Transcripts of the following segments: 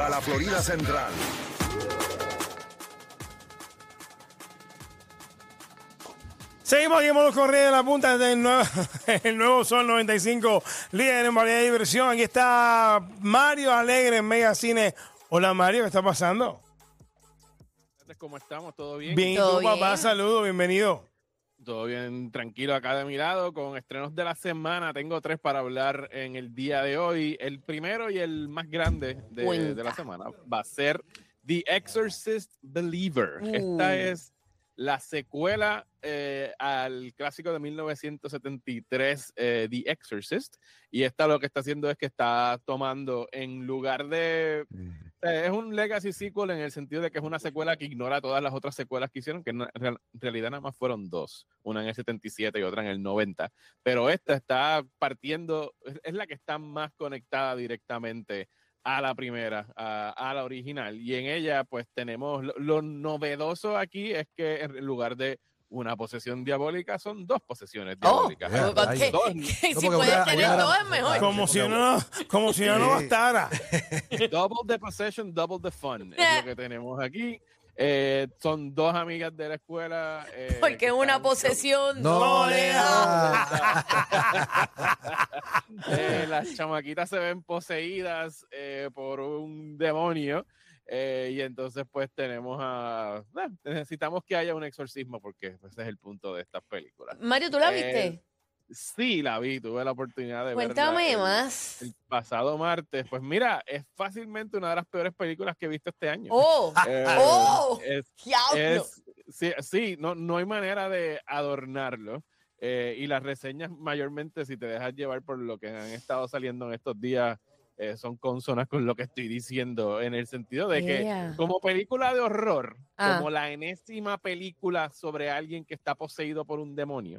contra la Florida Central. Seguimos aquí en Correa de la punta del nuevo, el nuevo Sol 95, líder en variedad de diversión. Aquí está Mario Alegre en Mega Cine. Hola Mario, ¿qué está pasando? ¿Cómo estamos? ¿Todo bien? Bien, ¿y ¿Todo tú, papá? bien? Saludos, bienvenido. Todo bien, tranquilo acá de mi lado, con estrenos de la semana. Tengo tres para hablar en el día de hoy. El primero y el más grande de, de la semana va a ser The Exorcist Believer. Uh. Esta es la secuela eh, al clásico de 1973, eh, The Exorcist. Y esta lo que está haciendo es que está tomando en lugar de... eh, es un legacy sequel en el sentido de que es una secuela que ignora todas las otras secuelas que hicieron, que en real- en realidad nada más fueron dos, una en el 77 y otra en el 90. Pero esta está partiendo, es- la que está más conectada directamente a la primera, a, la original. Y en ella, pues tenemos lo novedoso aquí es que en lugar de una posesión diabólica, son dos posesiones Oh, diabólicas. Dos, No, si puedes tener dos es mejor. Como si no, como si no, bastara. double the possession, double the fun. Es lo que tenemos aquí. Eh, son dos amigas de la escuela. eh, Porque que una posesión No no, le le da. Eh, las chamaquitas se ven poseídas eh, por un demonio. Eh, y entonces, pues tenemos a. bueno, necesitamos que haya un exorcismo porque ese es el punto de estas películas. Mario, ¿tú la Eh, viste? Sí, la vi, tuve la oportunidad de verla. Cuéntame más. El pasado martes. Pues mira, es fácilmente una de las peores películas que he visto este año. Oh, Eh, oh, es- es, sí, sí, no, no hay manera de adornarlo. eh, y las reseñas mayormente, si te dejas llevar por lo que han estado saliendo en estos días, eh, son consonas con lo que estoy diciendo, en el sentido de que Yeah. como película de horror, Ah. como la enésima película sobre alguien que está poseído por un demonio,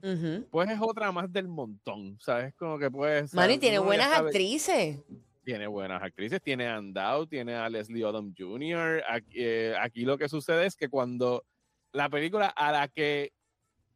pues es otra más del montón, ¿sabes? Como que pues... Tiene buenas actrices. tiene buenas actrices, tiene a tiene a Leslie Odom Jr. Aquí, eh, aquí lo que sucede es que cuando la película a la que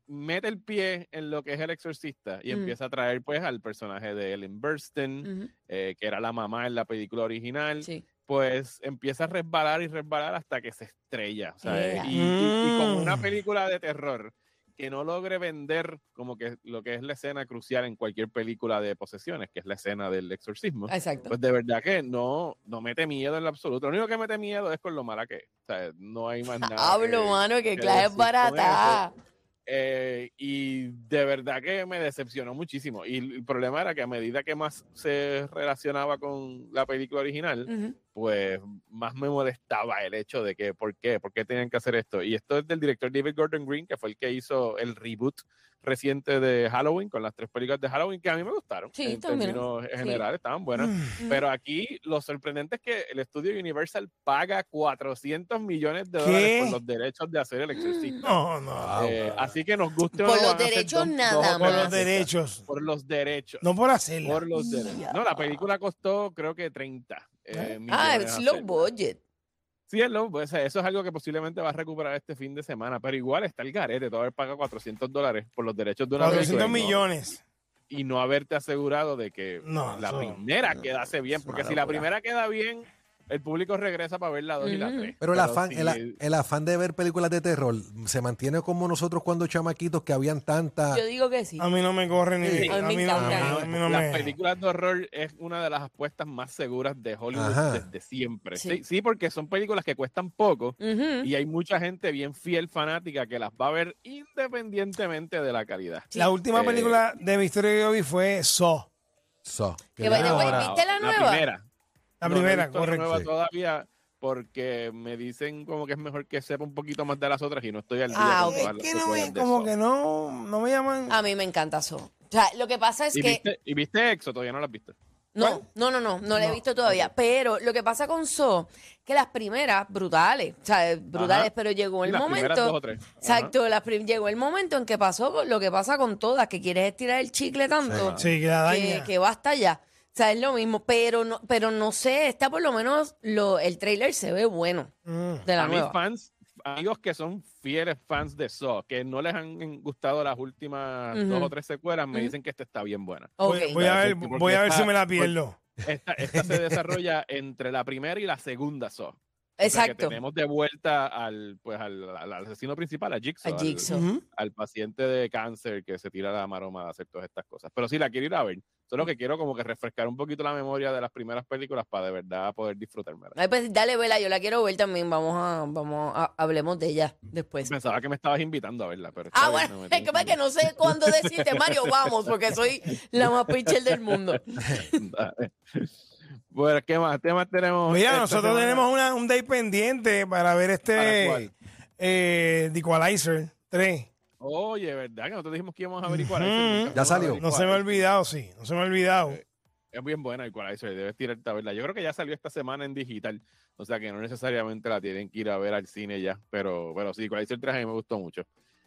mete el pie en lo que es el exorcista y Mm. empieza a traer pues al personaje de Ellen Burstyn, Ujú, eh, que era la mamá en la película original, Sí. pues empieza a resbalar y resbalar hasta que se estrella. Ea. Y, y- y como Mm. una película de terror que no logre vender como que lo que es la escena crucial en cualquier película de posesiones, que es la escena del exorcismo, Exacto. pues de verdad que no, no mete miedo en lo absoluto. Lo único que mete miedo es con lo mala que es. O sea, no hay más nada. Hablo, que- mano, que que es con barata. Eh, y de verdad que me decepcionó muchísimo. Y el problema era que a medida que más se relacionaba con la película original, pues más me molestaba el hecho de que, ¿por qué? ¿Por qué tenían que hacer esto? Y esto es del director David Gordon Green, que fue el que hizo el reboot reciente de Halloween, con las tres películas de Halloween, que a mí me gustaron. Sí, en también. términos Sí. generales, estaban buenas. Ujú. Pero aquí lo sorprendente es que el estudio Universal paga 400 millones de ¿Qué? dólares por los derechos de hacer el exorcista. No, no. Eh, así que nos guste o Por los derechos dos- nada dos o Por los más. derechos. Por los derechos. No por hacerla. por los derechos. No, la película costó creo que 30 eh, Ah, millones es low budget. Low, pues, eso es algo que posiblemente va a recuperar este fin de semana, pero igual está el garete, todo haber pagado 400 dólares por los derechos de una 400 película y no- millones. y no haberte asegurado de que No, la eso- primera quedase bien, porque si la primera queda bien, el público regresa para ver la 2 y la Ujú. 3. Pero el afán, si- el, el afán de ver películas de terror se mantiene como nosotros cuando chamaquitos que habían tantas. Yo digo que sí. A mí no me corre ni. Sí. A A mí no, a mí no las me. películas de horror es una de las apuestas más seguras de Hollywood Ajá. desde siempre. Sí. Sí. sí, porque son películas que cuestan poco y hay mucha gente bien fiel fanática que las va a ver independientemente de la calidad. La última Eh, película de mi historia que yo vi fue So. So, que. ¿viste la nueva? primera. La No, no primera, la correcto. todavía porque me dicen como que es mejor que sepa un poquito más de las otras y no estoy al día Ah, con todas Es las que no me, como que no, no me llaman. A mí me encanta eso. O sea, lo que pasa es ¿Y que viste, ¿Y viste Exo? Todavía no la has visto. No, no, no, no, no la he No, visto todavía. Pero lo que pasa con So, que las primeras, brutales, o sea, brutales, Ajá. pero llegó el las primeras momento. dos o tres. Exacto, las llegó el momento en que pasó lo que pasa con todas, que quieres estirar el chicle tanto Sí, que la que, daña. que basta ya. O sea, es lo mismo, pero no, pero no sé, está por lo menos lo, el trailer se ve bueno Mm. de la a mis nueva. fans, amigos que son fieles fans de Saw, que no les han gustado las últimas Ujú. dos o tres secuelas, me Ujú. dicen que esta está bien buena. Ok. Voy, voy a ver, voy a ver si me la pierdo. esta, esta se desarrolla entre la primera y la segunda Saw. O sea, que Exacto. tenemos de vuelta al, pues, al, al asesino principal, a Jigsaw, A al- Jigsaw. Al paciente de cáncer que se tira la maroma de hacer todas estas cosas. Pero sí, la quiero ir a ver. Solo que quiero como que refrescar un poquito la memoria de las primeras películas para de verdad poder disfrutármela. Ay, pues dale, vela, yo la quiero ver también. Vamos a, vamos a, hablemos de ella después. Pensaba que me estabas invitando a verla, pero... Ah, bueno, no es que, tengo pasa que no sé cuándo decirte, Mario, vamos, porque soy la más pitcher del mundo. Bueno, ¿qué más? ¿Qué más tenemos? Mira, nosotros semana? tenemos una- un day pendiente para ver ¿Para este eh, The Equalizer 3. Oye, ¿verdad? Que nosotros dijimos que íbamos a averiguar Ujú. nunca Ya salió. No se me ha olvidado, sí. No se me ha olvidado. Es bien buena Equalizer, debes tirarte a verla. Yo creo que ya salió esta semana en digital, o sea que no necesariamente la tienen que ir a ver al cine ya, pero, pero sí, Equalizer 3 a mí me gustó mucho.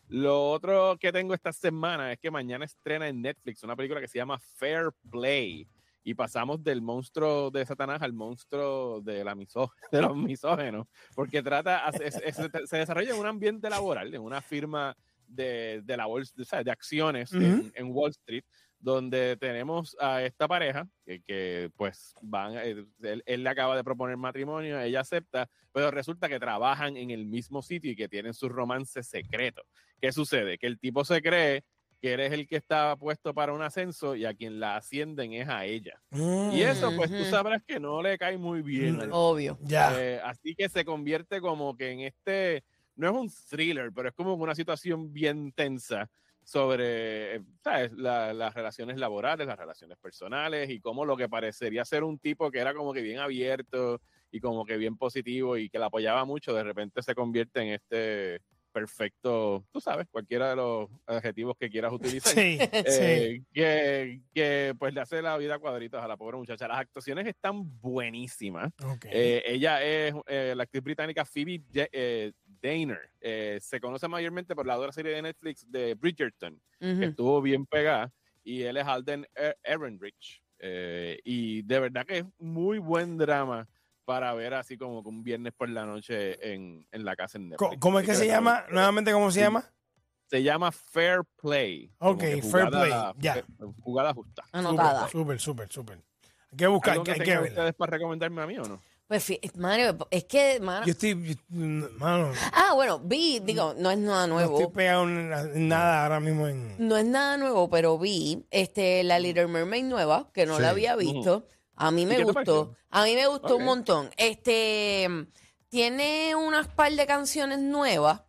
Lo otro que tengo esta semana es que mañana estrena en Netflix una película que se llama Fair Play y pasamos del monstruo de Satanás al monstruo de, la misó- de los misógenos, porque trata, es- es- se desarrolla en un ambiente laboral, en una firma de, de la bolsa, o sea, de acciones en, en Wall Street, donde tenemos a esta pareja que, que, pues van, eh, él, él le acaba de proponer matrimonio, ella acepta, pero resulta que trabajan en el mismo sitio y que tienen su romance secreto. ¿Qué sucede? Que el tipo se cree que eres el que está puesto para un ascenso y a quien la ascienden es a ella. Y eso, pues tú Ujú. sabrás que no le cae muy bien. Mm. Obvio. Ya. eh, así que se convierte como que en este, no es un thriller, pero es como una situación bien tensa sobre eh, ¿sabes? La- las relaciones laborales, las relaciones personales y cómo lo que parecería ser un tipo que era como que bien abierto y como que bien positivo y que la apoyaba mucho, de repente se convierte en este perfecto, tú sabes, cualquiera de los adjetivos que quieras utilizar. Sí, sí. Eh, que, que pues le hace la vida a cuadritos a la pobre muchacha. Las actuaciones están buenísimas. Eh, ella es eh, la actriz británica Phoebe De- eh, Dayner. Eh, se conoce mayormente por la otra serie de Netflix de Bridgerton, que estuvo bien pegada. Y él es Alden E- Ehrenreich. Eh, y de verdad que es muy buen drama para ver así como que un viernes por la noche en, en la casa en Netflix. ¿Cómo es que se la llama? Nuevamente, ¿cómo se Sí. llama? Se llama Fair Play. Ok, Fair Play, jugada- ya. Jugada justa. Anotada. Súper, súper, súper. Hay que buscar, ¿Algo que hay que verla. ustedes para recomendarme a mí o no? Pues, Mario, es que, mano- Yo estoy, yo- mano, Ah, bueno, vi, digo, no es nada no nuevo. estoy pegado en en nada ahora mismo en... No es nada nuevo, pero vi este, la Little Mermaid nueva, que no Sí. la había visto. A mí me gustó. A mí me gustó un montón. Este tiene unas par de canciones nuevas.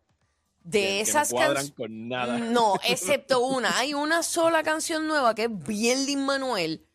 De Que- que esas no cuadran canciones. con nada. No, excepto una. Hay una sola canción nueva que es bien Lin Manuel,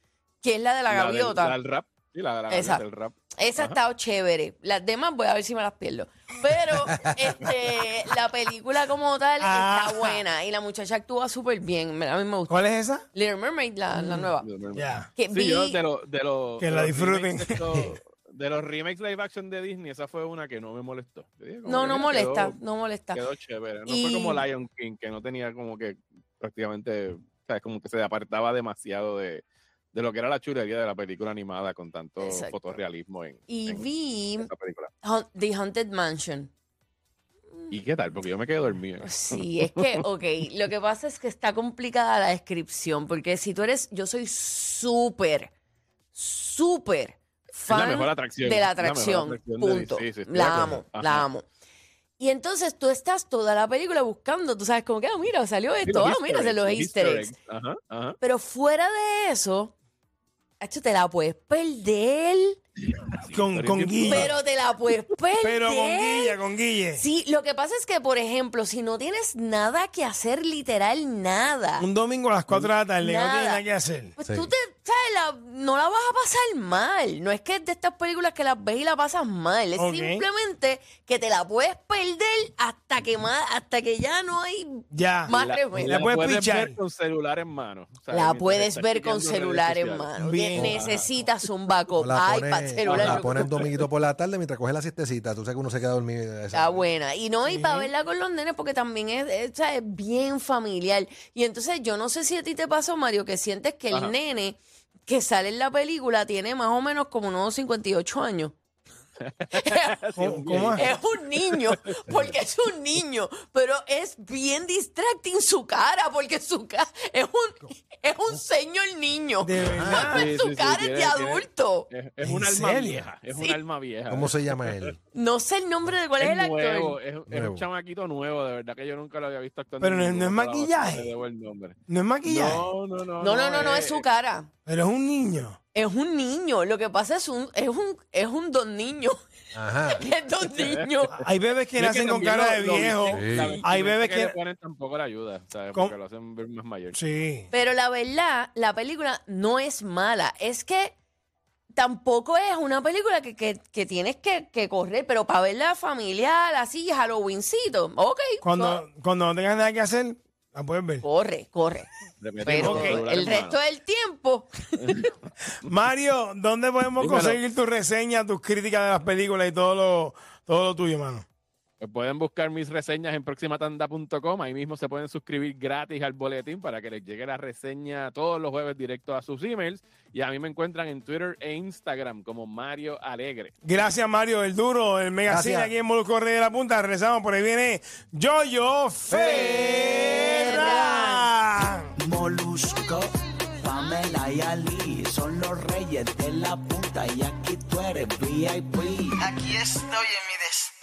que es la de la, del- gaviota. la del rap. Sí, la de la gaviota, el rap. Esa ha estado chévere. Las demás voy a ver si me las pierdo. Pero este, la película como tal Ah. está buena y la muchacha actúa súper bien. A mí me gusta. ¿Cuál es esa? Little Mermaid, la, la nueva. Ya. Que Sí, vi- yo de, lo- de los- Que de la los disfruten. remakes de estos- De los remakes live action de Disney, esa fue una que no me molestó. Yo dije, como No, que, no mira, molesta, Quedó, no molesta. quedó chévere. No Y- fue como Lion King, que no tenía como que prácticamente, sabes, como que se apartaba demasiado de, de lo que era la chulería de la película animada con tanto Exacto. fotorrealismo en, Y en vi película. The Haunted Mansion. ¿Y qué tal? Porque yo me quedé dormido. Sí, es que, ok, lo que pasa es que está complicada la descripción, porque si tú eres, yo soy súper, súper Es la fan mejor atracción. de la atracción, de punto. Disney. Sí, sí, de la amo, Ajá. la amo. Y entonces tú estás toda la película buscando, tú sabes, como que, ah, mira, salió esto, ah, mira, se los easter eggs. Ajá, ajá. Pero fuera de eso, hecho, te la puedes perder, Con, con bien Guille. pero te la puedes perder. Pero con Guille, con Guille. Sí, lo que pasa es que, por ejemplo, si no tienes nada que hacer, literal nada, Un domingo a las 4 de la tarde, no Nada. tiene nada que hacer. pues Sí. tú te, ¿sabes? La- no la vas a pasar mal. No es que es de estas películas que las ves y la pasas mal. Es simplemente que te la puedes perder hasta que más, hasta que ya no hay Ya. más La, remedio. la puedes puedes pichar. ver con celular en mano. o sea, La puedes ver con celular en mano. Bien. Ne- Necesitas un backup. la iPad, celular. la yo- pones dominguito por la tarde mientras coges la siestecita. Tú sabes que uno se queda dormido. esa- Está buena. Y no, y para verla con los nenes, porque también es, es, es bien familiar. Y entonces yo no sé si a ti te pasó, Mario, que sientes que el Ajá. nene que sale en la película tiene más o menos como unos 58 años. ¿Cómo- cómo es? Es un niño, porque es un niño, pero es bien distracting su cara, porque su cara es un, un señor niño. De verdad. Sí, su sí, sí, cara tiene- es de tiene- adulto. Es, es ¿En un alma serio? vieja. Es Sí. un alma vieja. ¿Cómo se llama él? No sé el nombre de cuál es, es el actor. nuevo, es, es Nuevo. un chamaquito nuevo, de verdad que yo nunca lo había visto actuando. Pero no es- no es maquillaje. cosa, le debo el nombre. No es maquillaje, No, no, no. No, no, no, no, es su cara. pero es un niño. Es un niño. Lo que pasa es un, es un, es un don niño. Ajá. Hay bebés que nacen con cara de viejo. la Hay bebés que tampoco le ayuda, ¿sabes? Porque lo hacen ver más mayor. Sí. Pero la verdad, la película no es mala. Es que tampoco es una película que, que, que tienes que, que correr, pero para verla familiar, así, Halloweencito, ok. Cuando, cuando no tengas nada que hacer, la puedes ver. Corre, corre. Pero el resto del tiempo, Mario, ¿dónde podemos Dímelo. conseguir tus reseñas, tus críticas de las películas y todo lo, todo lo tuyo, mano? Pues pueden buscar mis reseñas en proximatanda.com. Ahí mismo se pueden suscribir gratis al boletín para que les llegue la reseña todos los jueves directo a sus emails. Y a mí me encuentran en Twitter e Instagram como Mario Alegre. Gracias, Mario, el duro, el megacine Gracias. aquí en Molusco Rey de la Punta. Regresamos, por ahí viene Yoyo Molusco, Pamela y Ali son los reyes de la punta y aquí tú eres VIP. Aquí estoy en mi destino.